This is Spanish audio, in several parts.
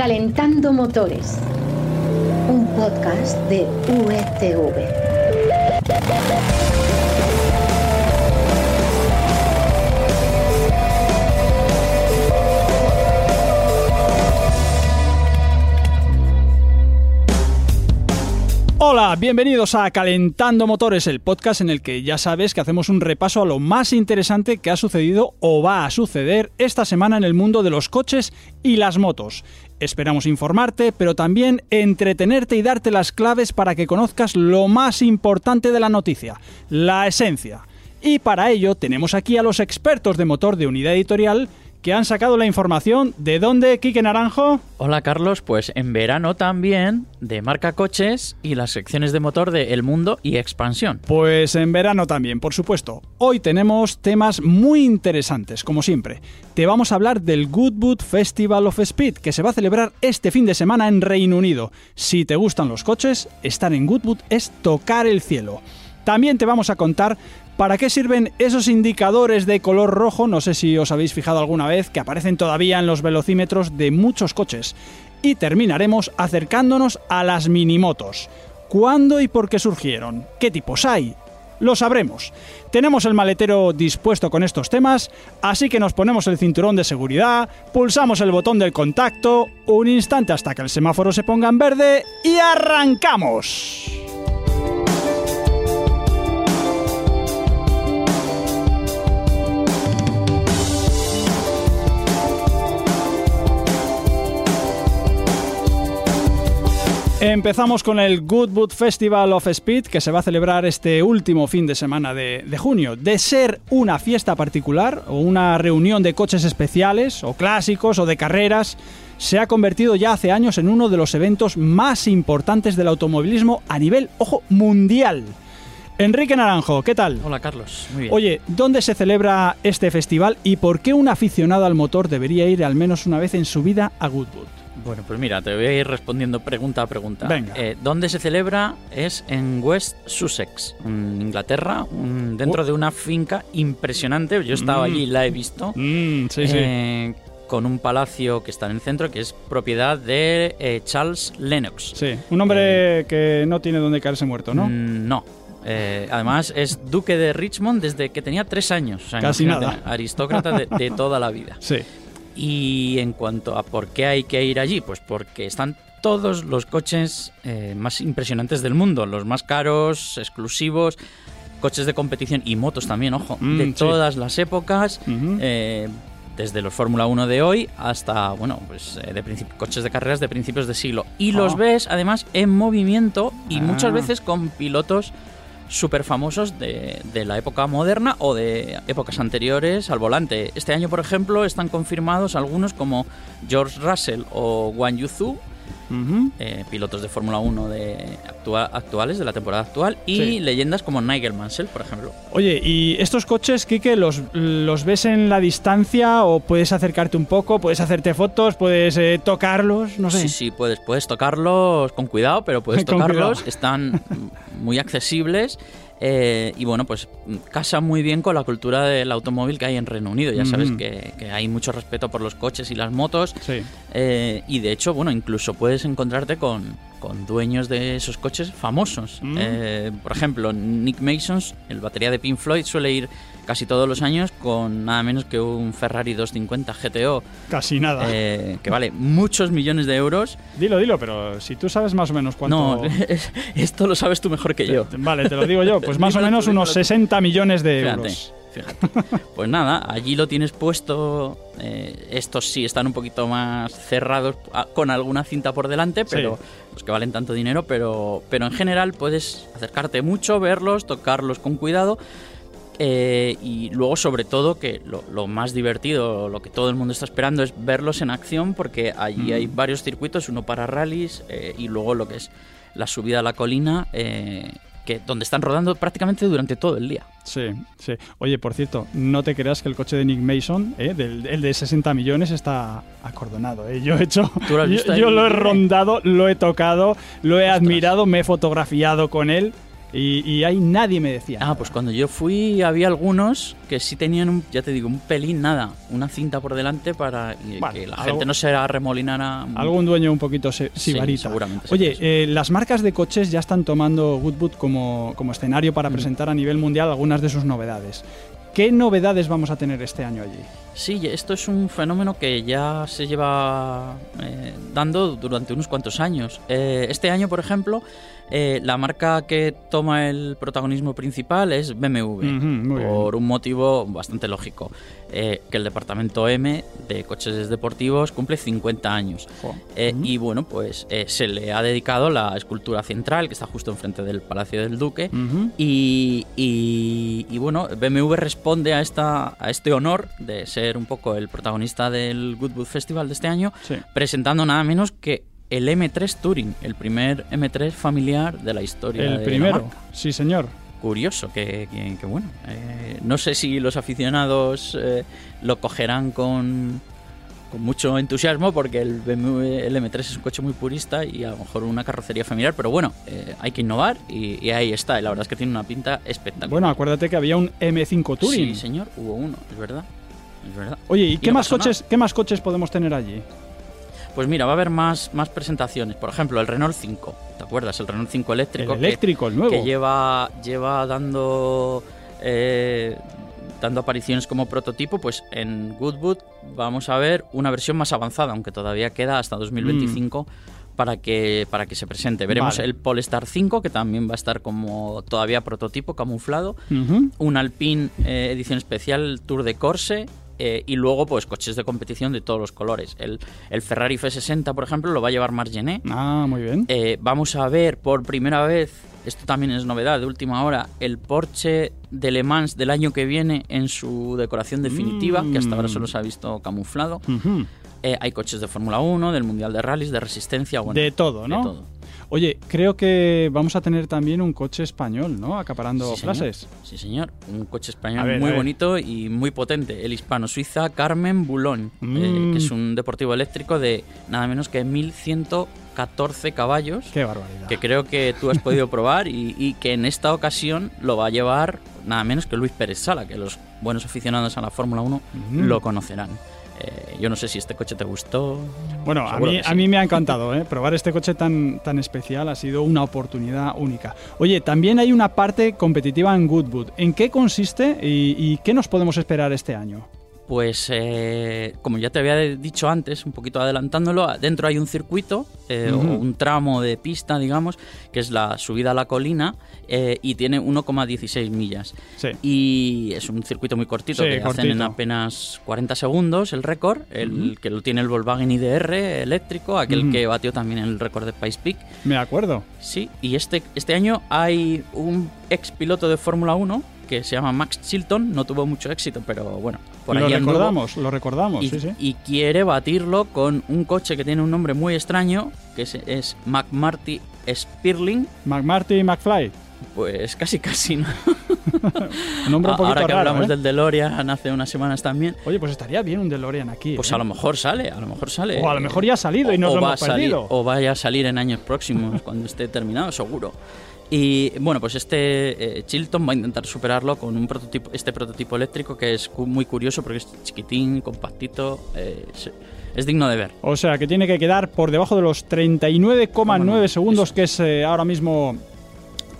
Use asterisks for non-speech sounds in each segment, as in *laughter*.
Calentando Motores, un podcast de UETV. Hola, bienvenidos a Calentando Motores, el podcast en el que ya sabes que hacemos un repaso a lo más interesante que ha sucedido o va a suceder esta semana en el mundo de los coches y las motos. Esperamos informarte, pero también entretenerte y darte las claves para que conozcas lo más importante de la noticia, la esencia. Y para ello tenemos aquí a los expertos de motor de Unidad Editorial que han sacado la información. ¿De dónde, Quique Naranjo? Hola Carlos, pues en verano también de marca coches y las secciones de motor de El Mundo y Expansión. Pues en verano también, por supuesto. Hoy tenemos temas muy interesantes, como siempre. Te vamos a hablar del Goodwood Festival of Speed, que se va a celebrar este fin de semana en Reino Unido. Si te gustan los coches, estar en Goodwood es tocar el cielo. También te vamos a contar ¿Para qué sirven esos indicadores de color rojo? No sé si os habéis fijado alguna vez que aparecen todavía en los velocímetros de muchos coches. Y terminaremos acercándonos a las minimotos. ¿Cuándo y por qué surgieron? ¿Qué tipos hay? Lo sabremos. Tenemos el maletero dispuesto con estos temas, así que nos ponemos el cinturón de seguridad, pulsamos el botón del contacto, un instante hasta que el semáforo se ponga en verde y arrancamos. Empezamos con el Goodwood Festival of Speed que se va a celebrar este último fin de semana de, junio. De ser una fiesta particular o una reunión de coches especiales o clásicos o de carreras, se ha convertido ya hace años en uno de los eventos más importantes del automovilismo a nivel, ojo, mundial. Enrique Naranjo, ¿qué tal? Hola Carlos, muy bien. Oye, ¿dónde se celebra este festival y por qué un aficionado al motor debería ir al menos una vez en su vida a Goodwood? Bueno, pues mira, te voy a ir respondiendo pregunta a pregunta. Venga. Eh, ¿Dónde se celebra? Es en West Sussex, en Inglaterra, dentro de una finca impresionante. Yo he estado allí y la he visto. Mm, sí, sí. Eh, con un palacio que está en el centro, que es propiedad de eh, Charles Lennox. Sí, un hombre que no tiene donde caerse muerto, ¿no? Mm, no. además, es duque de Richmond desde que tenía tres años. Casi nada. Aristócrata de, de toda la vida. Sí. Y en cuanto a por qué hay que ir allí, pues porque están todos los coches eh, más impresionantes del mundo, los más caros, exclusivos, coches de competición y motos también, ojo, Mm, de sí. todas las épocas. Eh, desde los Fórmula 1 de hoy hasta, bueno, pues eh, de coches de carreras de principios de siglo. Y los Ah. ves, además, en movimiento y Ah. muchas veces con pilotos súper famosos de, de la época moderna o de épocas anteriores al volante. Este año, por ejemplo, están confirmados algunos como George Russell o Wang Yuzu, Eh, pilotos de Fórmula 1 de actua- actuales, de la temporada actual, y Sí. leyendas como Nigel Mansell, por ejemplo. Oye, ¿y estos coches, Kike, los, los ves en la distancia o puedes acercarte un poco, puedes hacerte fotos, puedes eh, tocarlos? No sé. Sí, sí, puedes, puedes tocarlos con cuidado, pero puedes *laughs* tocarlos. Están muy accesibles. Eh, y bueno, pues casa muy bien con la cultura del automóvil que hay en Reino Unido. Ya sabes que, que hay mucho respeto por los coches y las motos. Sí. eh, y de hecho, bueno, incluso puedes encontrarte con, con dueños de esos coches famosos. Mm. Eh, por ejemplo, Nick Mason, el batería de Pink Floyd, suele ir casi todos los años con nada menos que un Ferrari 250 GTO Casi nada. eh, que vale muchos millones de euros. Dilo, dilo, pero si tú sabes más o menos cuánto... No, *laughs* esto lo sabes tú mejor que yo. Vale, te lo digo yo. Pues más o menos unos dímelo tú. 60 millones de Fíjate, euros. fíjate. Pues nada, allí lo tienes puesto. eh, estos sí están un poquito más cerrados a- con alguna cinta por delante, pero los que valen tanto dinero, pero, pero en general puedes acercarte mucho, verlos, tocarlos con cuidado. eh, y luego, sobre todo, que lo, lo más divertido, lo que todo el mundo está esperando es verlos en acción, porque allí Mm. hay varios circuitos, uno para rallies eh, y luego lo que es la subida a la colina, eh, que, donde están rodando prácticamente durante todo el día. Sí, sí. Oye, por cierto, no te creas que el coche de Nick Mason, eh, del, el de 60 millones, está acordonado. eh. Yo he hecho, ¿Tú lo yo- lo he rondado, lo he tocado, lo he admirado, me he fotografiado con él Y, y ahí nadie me decía. Ah, pues cuando yo fui había algunos que sí tenían, un, ya te digo, un pelín, nada, una cinta por delante para Bueno, que la algo- gente no se arremolinara. Algún dueño un poquito se- Sí, sibarita. seguramente Oye, eh, las marcas de coches ya están tomando Goodwood como, como escenario para Mm. presentar a nivel mundial algunas de sus novedades. ¿Qué novedades vamos a tener este año allí? Sí, esto es un fenómeno que ya se lleva eh, dando durante unos cuantos años. Eh, este año, por ejemplo, eh, la marca que toma el protagonismo principal es BMW, bien. por un motivo bastante lógico, eh, que el departamento M de coches deportivos cumple 50 años. Eh. Y bueno, pues se le ha dedicado la escultura central, que está justo enfrente del Palacio del Duque, y, y- y bueno, BMW responde a, esta, a este honor de ser un poco el protagonista del Goodwood Festival de este año, Sí. presentando nada menos que el M3 Touring, el primer M3 familiar de la historia. El primero, sí señor. Curioso, que, que- que bueno. eh, no sé si los aficionados eh, lo cogerán con, con mucho entusiasmo porque el BMW el M3 es un coche muy purista y a lo mejor una carrocería familiar, pero bueno, eh, hay que innovar y, y ahí está. La verdad es que tiene una pinta espectacular. Bueno, acuérdate que había un M5 Touring. Sí, señor, hubo uno, es verdad. Es verdad. Oye, ¿y, qué no más coches, qué más coches podemos tener allí? Pues mira, va a haber más, más presentaciones. Por ejemplo, el Renault 5. ¿Te acuerdas? El Renault 5 El eléctrico. que- eléctrico, el nuevo. que lleva, lleva dando, eh, dando apariciones como prototipo, pues en Goodwood vamos a ver una versión más avanzada, aunque todavía queda hasta 2025 para, que, para que se presente. Veremos Vale. el Polestar 5, que también va a estar como todavía prototipo, camuflado, un Alpine eh, edición especial Tour de Corse. Eh, y luego, pues coches de competición de todos los colores. El, el Ferrari F60, por ejemplo, lo va a llevar Margené. Ah, muy bien. Eh, vamos a ver por primera vez, esto también es novedad de última hora, el Porsche de Le Mans del año que viene en su decoración definitiva, que hasta ahora solo se ha visto camuflado. Ujú. Eh, hay coches de Fórmula 1, del Mundial de Rallys, de Resistencia, bueno, de todo, ¿no? de todo. Oye, creo que vamos a tener también un coche español, ¿no? Acaparando Sí, señor. clases. Sí, señor. Un coche español ver, muy bonito y muy potente. El hispano-suiza Carmen Boulogne, eh, Mm. que es un deportivo eléctrico de nada menos que 1114 caballos. Qué barbaridad. que creo que tú has podido *laughs* probar y, y que en esta ocasión lo va a llevar nada menos que Luis Pérez Sala, que los buenos aficionados a la Fórmula 1 Mm. lo conocerán. Eh, yo no sé si este coche te gustó. Bueno, a mí, sí. a mí me ha encantado, ¿eh? Probar este coche tan, tan especial ha sido una oportunidad única. Oye, también hay una parte competitiva en Goodwood. ¿En qué consiste y, y qué nos podemos esperar este año? Pues eh, como ya te había dicho antes, un poquito adelantándolo, dentro hay un circuito eh, o un tramo de pista, digamos, que es la subida a la colina eh, y tiene 1,16 millas. Sí. Y es un circuito muy cortito Sí, que hacen en apenas 40 segundos el récord, el que lo tiene el Volkswagen IDR eléctrico, aquel que batió también el récord de Pace Peak. Me acuerdo. Sí, y este, este año hay un ex piloto de Fórmula 1 que se llama Max Chilton, no tuvo mucho éxito, pero bueno, por lo ahí anduvo. recordamos, lo recordamos, Y, sí, sí. y quiere batirlo con un coche que tiene un nombre muy extraño, que es, es McMarty Spirling. McMarty McFly. Pues casi casi, ¿no? Un *laughs* nombre un poquito Ahora que raro, hablamos ¿eh? del DeLorean hace unas semanas también, Oye, pues estaría bien un DeLorean aquí. pues ¿eh? a lo mejor sale, a lo mejor sale. O a lo mejor ya ha salido y nos O lo hemos a salir- perdido. O vaya a salir en años próximos, *laughs* cuando esté terminado, seguro. Y bueno, pues este eh, Chilton va a intentar superarlo con un prototipo, este prototipo eléctrico que es cu- muy curioso porque es chiquitín, compactito, eh, es, es digno de ver. O sea, que tiene que quedar por debajo de los 39,9 Cómo segundos, eso. que es eh, ahora mismo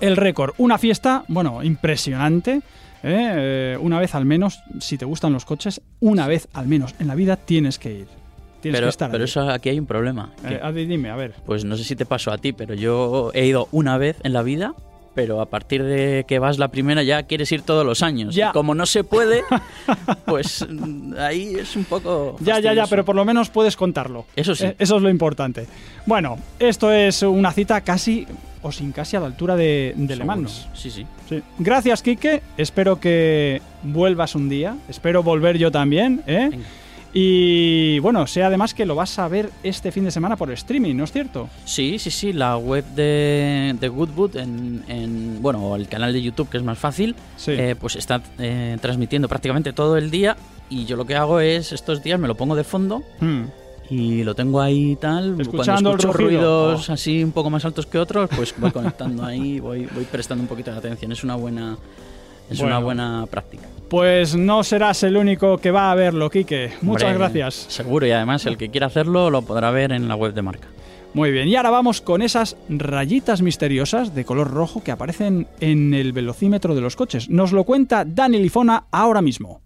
el récord. Una fiesta, bueno, impresionante. una vez al menos, si te gustan los coches, una vez al menos en la vida tienes que ir. Tienes Pero, que estar pero eso aquí hay un problema. que, Eh, ver, dime, a ver. Pues no sé si te pasó a ti, pero yo he ido una vez en la vida. Pero a partir de que vas la primera ya quieres ir todos los años. Ya. Y como no se puede, *laughs* pues mm, ahí es un poco. Ya, ya, ya, pero por lo menos puedes contarlo. Eso sí. Eh, eso es lo importante. Bueno, esto es una cita casi o sin casi a la altura de, de Le. Mans. Sí, sí. Sí. Gracias, Quique. Espero que vuelvas un día. Espero volver yo también. ¿eh? Venga. Y bueno, sé además que lo vas a ver este fin de semana por streaming, ¿no es cierto? Sí, sí, sí, la web de, de Goodwood, en, en- bueno, o el canal de YouTube, que es más fácil, Sí. eh, pues está eh, transmitiendo prácticamente todo el día y yo lo que hago es, estos días me lo pongo de fondo Hmm. y lo tengo ahí y tal. Escuchando Cuando escucho ruidos Oh. así un poco más altos que otros, pues voy conectando ahí, voy, voy prestando un poquito de atención. Es una buena, es Bueno. una buena práctica. Pues no serás el único que va a verlo, Quique. Muchas Hombre, gracias. Seguro, y además el que quiera hacerlo lo podrá ver en la web de marca. Muy bien, y ahora vamos con esas rayitas misteriosas de color rojo que aparecen en el velocímetro de los coches. Nos lo cuenta Dani Lifona ahora mismo.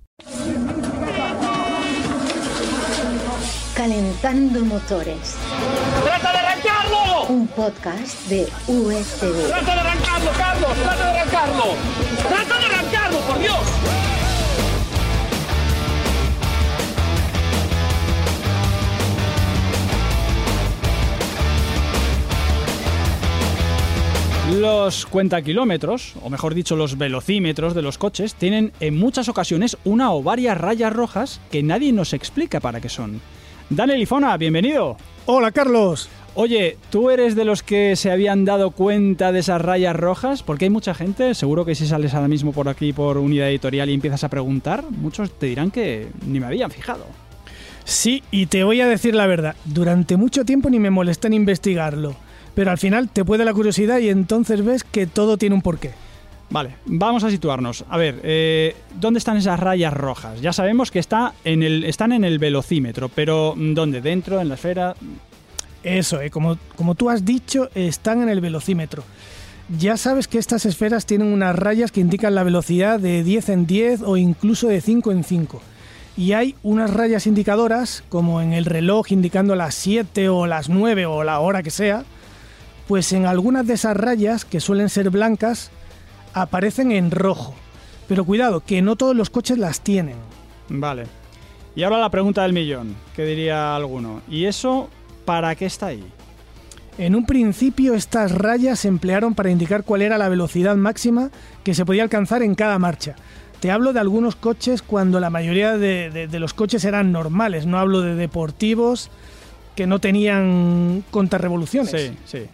Calentando motores. ¡Trata de arrancarlo! Un podcast de USV. ¡Trata de arrancarlo, Carlos! ¡Trata de arrancarlo! ¡Trata de arrancarlo, por Dios! Los cuentakilómetros, o mejor dicho, los velocímetros de los coches, tienen en muchas ocasiones una o varias rayas rojas que nadie nos explica para qué son. Dani Lifona, bienvenido. Hola Carlos. Oye, ¿tú eres de los que se habían dado cuenta de esas rayas rojas? Porque hay mucha gente, seguro que si sales ahora mismo por aquí por unidad editorial y empiezas a preguntar, muchos te dirán que ni me habían fijado. Sí, y te voy a decir la verdad, durante mucho tiempo ni me molesté en investigarlo, pero al final te puede la curiosidad y entonces ves que todo tiene un porqué. Vale, vamos a situarnos. A ver, eh, ¿dónde están esas rayas rojas? Ya sabemos que está en el, están en el velocímetro, pero ¿dónde? ¿Dentro? ¿En la esfera? Eso, eh, como, como tú has dicho, están en el velocímetro. Ya sabes que estas esferas tienen unas rayas que indican la velocidad de 10 en 10 o incluso de 5 en 5. Y hay unas rayas indicadoras, como en el reloj indicando las 7 o las 9 o la hora que sea, pues en algunas de esas rayas, que suelen ser blancas, aparecen en rojo. Pero cuidado, que no todos los coches las tienen. Vale. Y ahora la pregunta del millón, que diría alguno. ¿Y eso para qué está ahí? En un principio estas rayas se emplearon para indicar cuál era la velocidad máxima que se podía alcanzar en cada marcha. Te hablo de algunos coches cuando la mayoría de, de- de los coches eran normales, no hablo de deportivos que no tenían contrarrevoluciones. Sí, sí.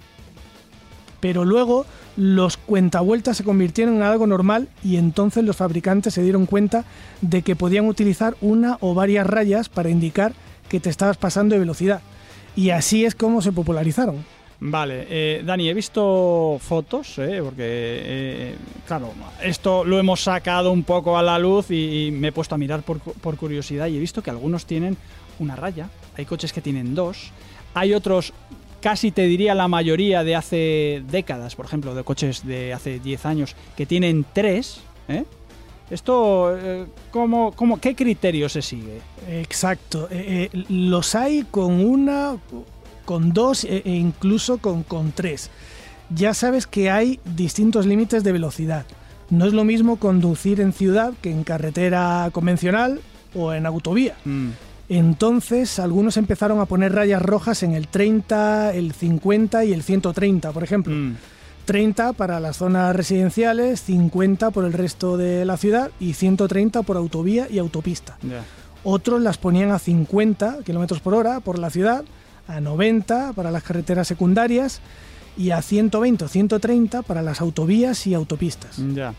Pero luego los cuentavueltas se convirtieron en algo normal y entonces los fabricantes se dieron cuenta de que podían utilizar una o varias rayas para indicar que te estabas pasando de velocidad. Y así es como se popularizaron. Vale, eh, Dani, he visto fotos, eh, porque, eh, claro, esto lo hemos sacado un poco a la luz y, y me he puesto a mirar por, por curiosidad y he visto que algunos tienen una raya, hay coches que tienen dos, hay otros, casi te diría la mayoría de hace décadas, por ejemplo, de coches de hace 10 años, que tienen tres, ¿eh? Esto, eh, ¿cómo, cómo, ¿qué criterio se sigue? Exacto. Eh, eh, los hay con una, con dos e e incluso con, con tres. Ya sabes que hay distintos límites de velocidad. No es lo mismo conducir en ciudad que en carretera convencional o en autovía. Mm, Entonces, algunos empezaron a poner rayas rojas en el 30, el 50 y el 130, por ejemplo. mm. 30 para las zonas residenciales, 50 por el resto de la ciudad y 130 por autovía y autopista. Otros las ponían a 50 kilómetros por hora por la ciudad, a 90 para las carreteras secundarias y a 120 o 130 para las autovías y autopistas. Ya.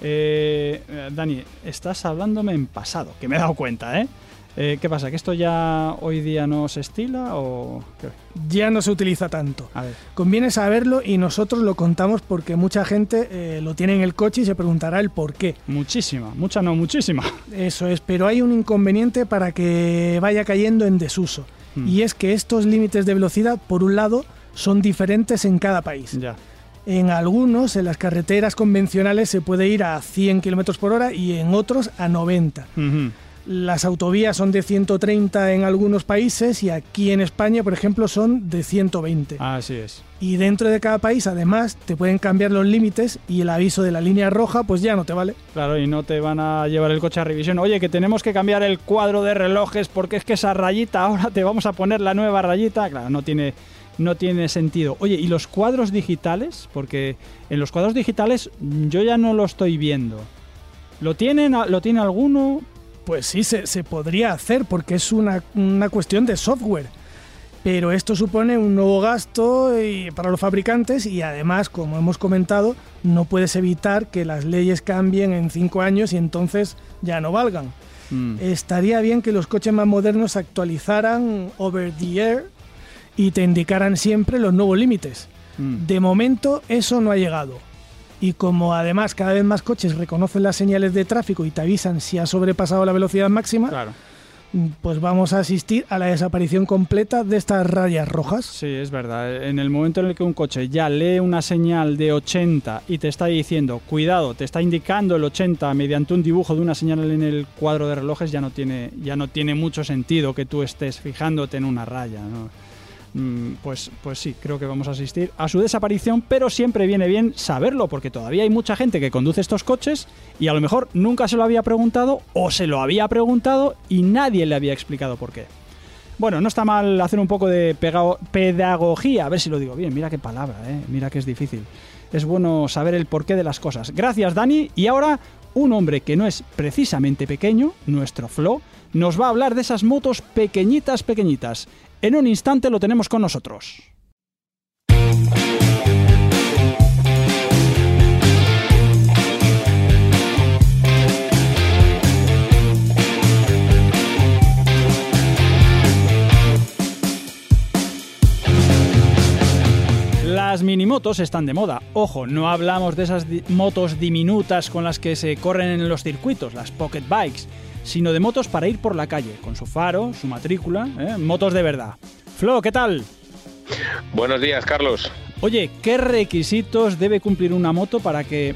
Eh, Dani, estás hablándome en pasado, que me he dado cuenta, ¿eh? Eh, ¿Qué pasa? ¿Que esto ya hoy día no se estila o qué? Ya no se utiliza tanto. A ver. Conviene saberlo y nosotros lo contamos porque mucha gente eh, lo tiene en el coche y se preguntará el por qué. Muchísima, mucha no, muchísima. Eso es, pero hay un inconveniente para que vaya cayendo en desuso. Mm. Y es que estos límites de velocidad, por un lado, son diferentes en cada país. Ya. En algunos, en las carreteras convencionales, se puede ir a 100 km por hora y en otros a 90. Ujú. Las autovías son de 130 en algunos países y aquí en España, por ejemplo, son de 120. Así es. Y dentro de cada país, además, te pueden cambiar los límites y el aviso de la línea roja, pues ya no te vale. Claro, y no te van a llevar el coche a revisión. Oye, que tenemos que cambiar el cuadro de relojes porque es que esa rayita, ahora te vamos a poner la nueva rayita. Claro, no tiene, no tiene sentido. Oye, ¿y los cuadros digitales? Porque en los cuadros digitales yo ya no lo estoy viendo. ¿Lo tienen, lo tiene alguno? Pues sí, se, se podría hacer porque es una, una cuestión de software. Pero esto supone un nuevo gasto y- para los fabricantes y además, como hemos comentado, no puedes evitar que las leyes cambien en cinco años y entonces ya no valgan. Mm. estaría bien que los coches más modernos actualizaran over the air y te indicaran siempre los nuevos límites. Mm. De momento eso no ha llegado. Y como además cada vez más coches reconocen las señales de tráfico y te avisan si has sobrepasado la velocidad máxima, Claro. pues vamos a asistir a la desaparición completa de estas rayas rojas. Sí, es verdad. En el momento en el que un coche ya lee una señal de 80 y te está diciendo, cuidado, te está indicando el 80 mediante un dibujo de una señal en el cuadro de relojes, ya no tiene, ya no tiene mucho sentido que tú estés fijándote en una raya. ¿no? Mm, Pues, pues sí, creo que vamos a asistir a su desaparición, pero siempre viene bien saberlo, porque todavía hay mucha gente que conduce estos coches y a lo mejor nunca se lo había preguntado o se lo había preguntado y nadie le había explicado por qué. Bueno, no está mal hacer un poco de pedagogía, a ver si lo digo bien, mira qué palabra, ¿eh? mira que es difícil. Es bueno saber el porqué de las cosas. Gracias, Dani. Y ahora, un hombre que no es precisamente pequeño, nuestro Flo, nos va a hablar de esas motos pequeñitas, pequeñitas. En un instante lo tenemos con nosotros. Las minimotos están de moda. Ojo, no hablamos de esas motos diminutas con las que se corren en los circuitos, las pocket bikes, sino de motos para ir por la calle, con su faro, su matrícula, ¿eh? motos de verdad. Flo, ¿qué tal? Buenos días, Carlos. Oye, ¿qué requisitos debe cumplir una moto para que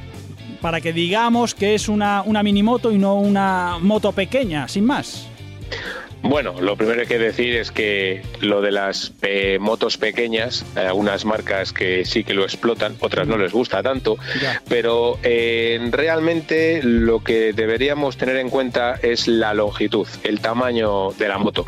para que digamos que es una, una minimoto y no una moto pequeña, sin más? Bueno, lo primero que hay que decir es que lo de las eh, motos pequeñas, hay algunas marcas que sí que lo explotan, otras no les gusta tanto, Ya. pero eh, realmente lo que deberíamos tener en cuenta es la longitud, el tamaño de la moto.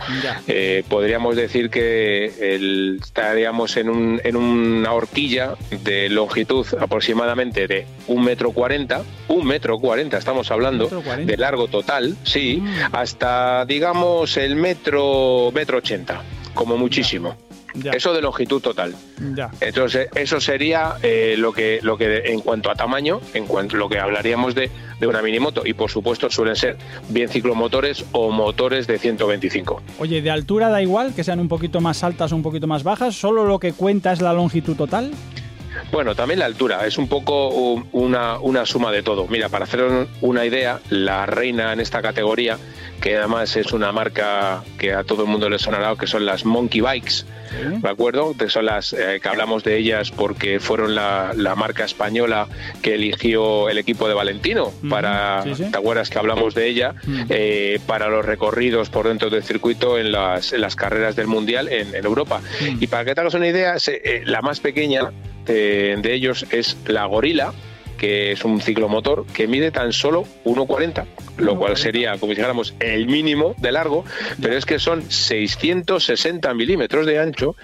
Eh, podríamos decir que el- estaríamos en, un- en una horquilla de longitud aproximadamente de un metro cuarenta, un metro cuarenta estamos hablando, de largo total, sí, Mm. hasta digamos el metro, metro ochenta, como muchísimo. Ya. Eso de longitud total. Ya. Entonces, eso sería eh, lo que, lo que en cuanto a tamaño, en cuanto lo que hablaríamos de, de una minimoto. Y por supuesto suelen ser bien ciclomotores o motores de 125. Oye, ¿de altura da igual que sean un poquito más altas o un poquito más bajas? ¿Solo lo que cuenta es la longitud total? Bueno, también la altura, es un poco una, una suma de todo. Mira, para hacer una idea, la reina en esta categoría, que además es una marca que a todo el mundo le sonará, que son las Monkey Bikes, ¿de acuerdo? Que son las eh, que hablamos de ellas porque fueron la, la marca española que eligió el equipo de Valentino para, sí, sí. ¿te acuerdas que hablamos de ella? Eh, para los recorridos por dentro del circuito en las, en las carreras del Mundial en, en Europa. Y para que te hagas una idea, se- eh, la más pequeña de, de ellos es la Gorila, que es un ciclomotor que mide tan solo 1,40, lo cual 1,40. sería, como si dijéramos, el mínimo de largo, pero es que son 660 milímetros de ancho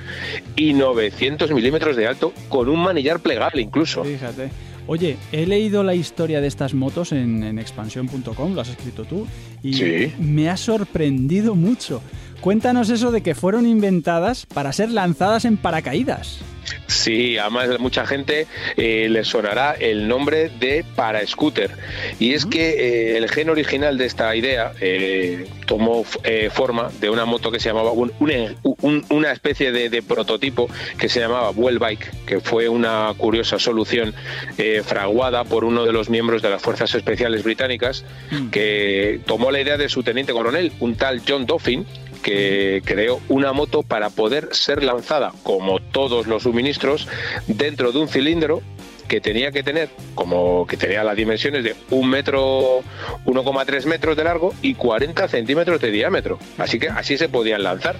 y 900 milímetros de alto, con un manillar plegable incluso. Fíjate. Oye, he leído la historia de estas motos en, en expansión.com, lo has escrito tú, y Sí. me ha sorprendido mucho. Cuéntanos eso de que fueron inventadas para ser lanzadas en paracaídas. Sí, además mucha gente eh, le sonará el nombre de para scooter. Y es que eh, el gen original de esta idea eh, tomó eh, forma de una moto que se llamaba, un- un- un- una especie de, de prototipo que se llamaba Well Bike, que fue una curiosa solución fraguada por uno de los miembros de las Fuerzas Especiales Británicas, Mm. que tomó la idea de su teniente coronel, un tal John Doffin, que creó una moto para poder ser lanzada, como todos los suministros, dentro de un cilindro que tenía que tener, como que tenía las dimensiones de un metro, 1,3 metros de largo y 40 centímetros de diámetro. Así que así se podían lanzar.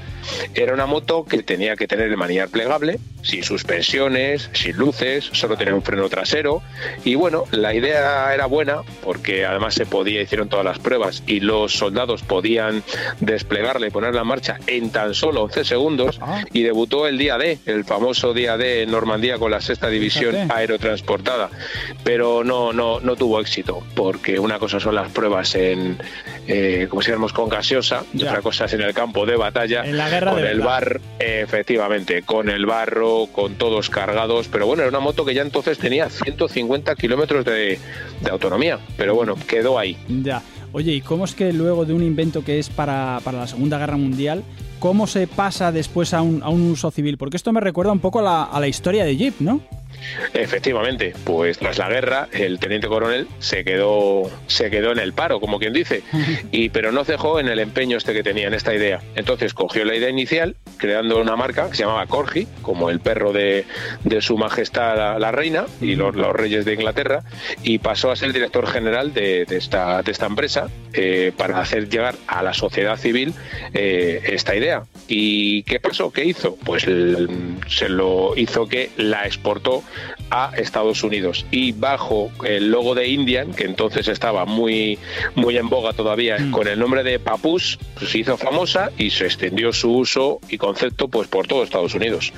Era una moto que tenía que tener el manillar plegable, sin suspensiones, sin luces, solo tenía un freno trasero. Y bueno, la idea era buena porque además se podía, hicieron todas las pruebas y los soldados podían desplegarla y ponerla en marcha en tan solo 11 segundos. Ah. Y debutó el día D, el famoso día D en Normandía con la sexta división Fíjate. Aerotransportada. Pero no, no, no tuvo éxito porque una cosa son las pruebas en, eh, como si dijéramos, con gaseosa y otra cosa es en el campo de batalla En la guerra con de el bar, efectivamente, con el barro, con todos cargados, pero bueno, era una moto que ya entonces tenía 150 kilómetros de, de autonomía, pero bueno, quedó ahí. Ya. Oye, ¿y cómo es que luego de un invento que es para, para la Segunda Guerra Mundial, cómo se pasa después a un, a un uso civil? Porque esto me recuerda un poco a la, a la historia de Jeep, ¿no? Efectivamente, pues tras la guerra el teniente coronel se quedó se quedó en el paro, como quien dice, *laughs* y pero no cejó en el empeño este que tenía en esta idea. Entonces cogió la idea inicial, creando una marca que se llamaba Corgi, como el perro de, de su majestad la, la reina y los, los, reyes de Inglaterra, y pasó a ser el director general de, de esta, de esta empresa eh, para hacer llegar a la sociedad civil eh, esta idea. ¿Y qué pasó? ¿Qué hizo? Pues se lo hizo que la exportó a Estados Unidos y bajo el logo de Indian, que entonces estaba muy, muy en boga todavía, mm. con el nombre de Papus, pues se hizo famosa y se extendió su uso y concepto pues por todo Estados Unidos.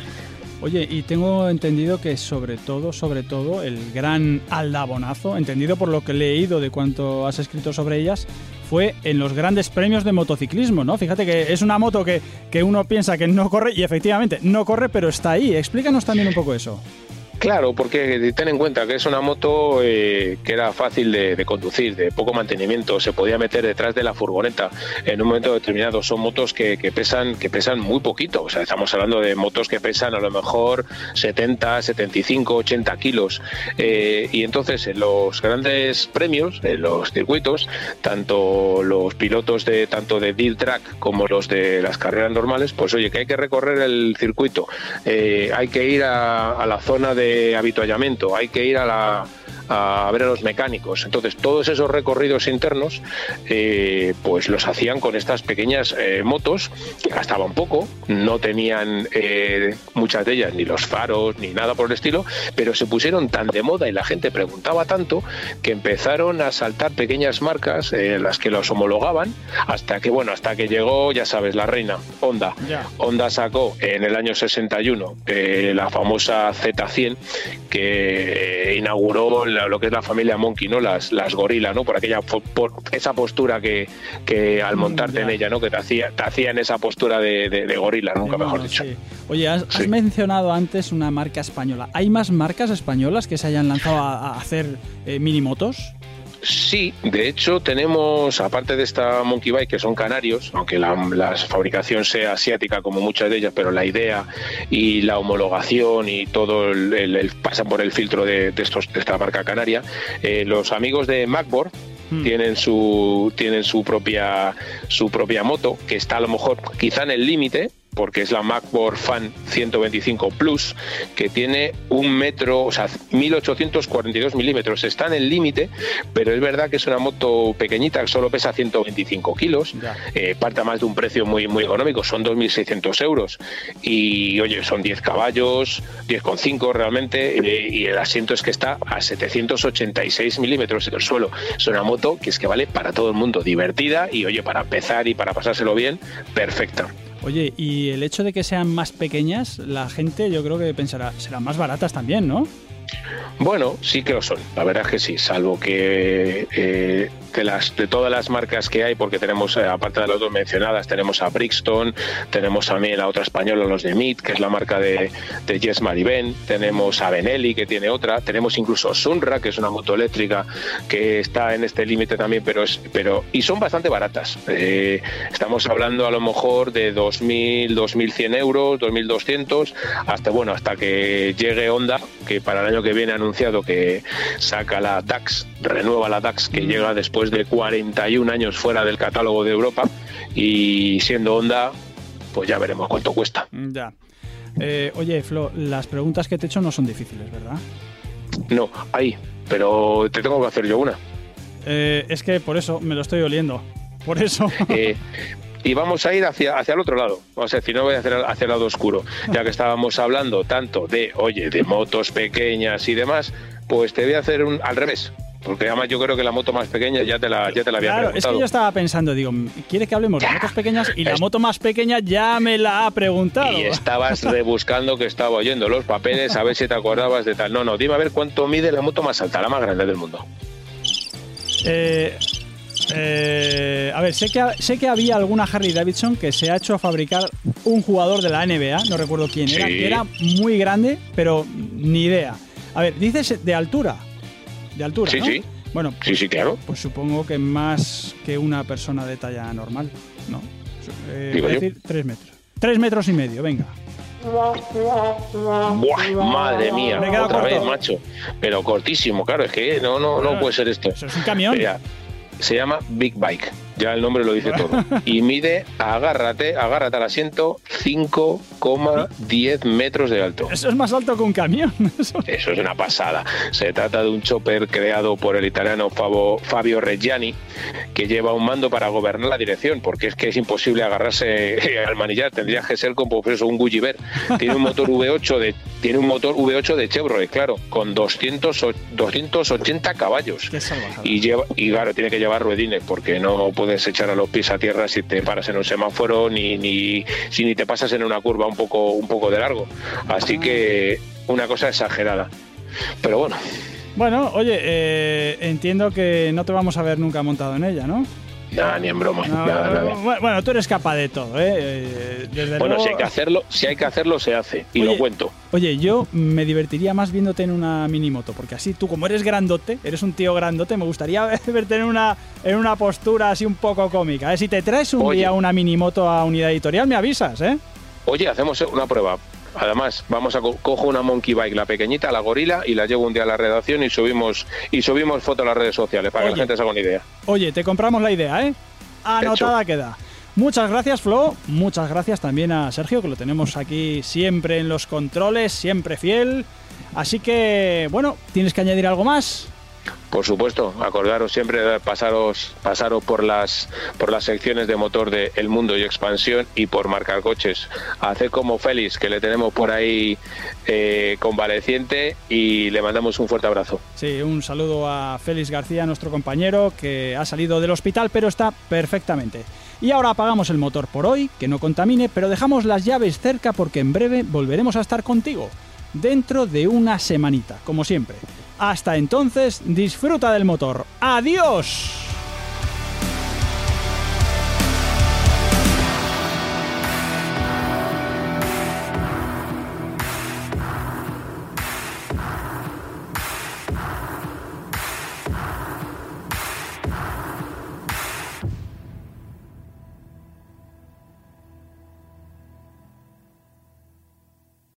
Oye, y tengo entendido que sobre todo, sobre todo, el gran aldabonazo, entendido por lo que he leído de cuanto has escrito sobre ellas, fue en los grandes premios de motociclismo, ¿no? Fíjate que es una moto que, que uno piensa que no corre y efectivamente no corre, pero está ahí. Explícanos también un poco eso. Claro, porque ten en cuenta que es una moto eh, que era fácil de, conducir, de poco mantenimiento, se podía meter detrás de la furgoneta en un momento determinado. Son motos que, que, pesan que pesan muy poquito, o sea, estamos hablando de motos que pesan a lo mejor 70, 75, 80 kilos. Eh, y entonces en los grandes premios, en los circuitos, tanto los pilotos de tanto de Deal Track como los de las carreras normales, pues oye, que hay que recorrer el circuito, eh, hay que ir a la zona de habituallamiento, hay que ir a la a ver a los mecánicos. Entonces, todos esos recorridos internos, eh, pues los hacían con estas pequeñas eh, motos que gastaban poco, no tenían eh, muchas de ellas ni los faros ni nada por el estilo, pero se pusieron tan de moda y la gente preguntaba tanto que empezaron a saltar pequeñas marcas en las que los homologaban hasta que, bueno, hasta que llegó, ya sabes, la reina, Honda. Yeah. Honda sacó en el año 61 la famosa Z100 que inauguró la lo que es la familia Monkey, ¿no? Las, las gorilas, ¿no? Por aquella por esa postura que, que al montarte en ella, ¿no? Que te hacía, te hacía en esa postura de, de, de gorila, nunca no, mejor dicho. Sí. Oye, has, sí. has, mencionado antes una marca española. ¿Hay más marcas españolas que se hayan lanzado a, a hacer eh, minimotos? Sí, de hecho tenemos, aparte de esta Monkey Bike, que son canarios, aunque la, la, fabricación sea asiática como muchas de ellas, pero la idea y la homologación y todo el, el, el pasa por el filtro de, de, estos, de esta marca canaria, eh, los amigos de MacBoard hmm. tienen su tienen su propia su propia moto que está a lo mejor quizá en el límite porque es la MacBook Fan 125 Plus, que tiene un metro, o sea, 1842 milímetros. Está en el límite, pero es verdad que es una moto pequeñita, que solo pesa 125 kilos, eh, parte a más de un precio muy, muy económico, son 2.600 euros. Y oye, son 10 caballos, 10,5 realmente, eh, y el asiento es que está a 786 milímetros del suelo. Es una moto que es que vale para todo el mundo, divertida y oye, para empezar y para pasárselo bien, perfecta. Oye, y el hecho de que sean más pequeñas, la gente yo creo que pensará, serán más baratas también, ¿no? Bueno, sí que lo son, la verdad es que sí, salvo que eh, de, las, de todas las marcas que hay, porque tenemos, eh, aparte de las dos mencionadas, tenemos a Brixton, tenemos también la otra española, los de MIT, que es la marca de, de Jess Maribén, tenemos a Benelli, que tiene otra, tenemos incluso Sunra, que es una moto eléctrica que está en este límite también, pero es, pero y son bastante baratas. Eh, estamos hablando a lo mejor de 2.000, 2.100 euros, 2.200, hasta bueno, hasta que llegue Honda, que para el año que viene ha anunciado que saca la DAX, renueva la DAX, que llega después de 41 años fuera del catálogo de Europa y siendo Honda, pues ya veremos cuánto cuesta. Ya. Eh, oye, Flo, las preguntas que te he hecho no son difíciles, ¿verdad? No, ahí, pero te tengo que hacer yo una. Eh, es que por eso me lo estoy oliendo. Por eso. *laughs* eh, y vamos a ir hacia, hacia el otro lado. O sea, si no voy a hacer hacia el lado oscuro. Ya que estábamos hablando tanto de, oye, de motos pequeñas y demás, pues te voy a hacer un al revés. Porque además yo creo que la moto más pequeña ya te la, ya te la había claro, preguntado. es que yo estaba pensando, digo, quiere que hablemos de motos pequeñas y la moto más pequeña ya me la ha preguntado. Y estabas rebuscando que estaba oyendo los papeles a ver si te acordabas de tal. No, no, dime a ver cuánto mide la moto más alta, la más grande del mundo. Eh, eh, a ver, sé que, sé que había alguna Harley Davidson que se ha hecho fabricar un jugador de la NBA, no recuerdo quién era, que era muy grande, pero ni idea. A ver, dices de altura. De altura, Sí, ¿no? sí. Bueno, Sí, sí, claro. pues supongo que más que una persona de talla normal, ¿no? Eh, Digo decir, tres metros. Tres metros y medio, venga. Buah, madre mía, otra corto. vez, macho. Pero cortísimo, claro, es que no, no, no puede ser esto. Eso es un camión. Mira, se llama Big Bike, ya el nombre lo dice todo. Y mide, agárrate, agárrate al asiento, 5,10 metros de alto. Eso es más alto que un camión. *laughs* Eso- Eso es una pasada. Se trata de un chopper creado por el italiano Fabio Reggiani, que lleva un mando para gobernar la dirección, porque es que es imposible agarrarse al manillar. Tendría que ser como pues un Gulliver. Tiene un motor V8 de tiene un motor V8 de Chevrolet, claro, con 200, o- 280 caballos. Qué. Y, lleva, y claro, tiene que llevar ruedines porque no puedes echar a los pies a tierra si te paras en un semáforo ni, ni si ni te pasas en una curva un poco, un poco de largo. Así que una cosa exagerada. Pero bueno, Bueno, oye, eh, entiendo que no te vamos a ver nunca montado en ella, ¿no? Nada, ni en broma. No, nada, no, nada. Bueno, tú eres capaz de todo, ¿eh? Eh, Desde Bueno, luego- si hay que hacerlo, si hay que hacerlo, se hace. Y Oye, lo cuento. Oye, yo me divertiría más viéndote en una minimoto, porque así tú, como eres grandote, eres un tío grandote, me gustaría *laughs* verte en una, en una postura así un poco cómica. ¿eh? Si te traes un Oye. día una minimoto a unidad editorial, me avisas, ¿eh? Oye, hacemos una prueba. Además, vamos a co- cojo una monkey bike, la pequeñita, la gorila, y la llevo un día a la redacción y subimos y subimos fotos a las redes sociales para que Oye. la gente se haga una idea. Oye, te compramos la idea, ¿eh? Anotada queda. Muchas gracias, Flo. Muchas gracias también a Sergio, que lo tenemos aquí siempre en los controles, siempre fiel. Así que, bueno, ¿tienes que añadir algo más? Por supuesto, acordaros siempre de pasaros, pasaros por las por las secciones de motor de El Mundo y Expansión y por marcar coches. Hacer como Félix, que le tenemos por ahí eh, convaleciente y le mandamos un fuerte abrazo. Sí, un saludo a Félix García, nuestro compañero, que ha salido del hospital, pero está perfectamente. Y ahora apagamos el motor por hoy, que no contamine, pero dejamos las llaves cerca porque en breve volveremos a estar contigo, dentro de una semanita, como siempre. Hasta entonces, disfruta del motor. ¡Adiós!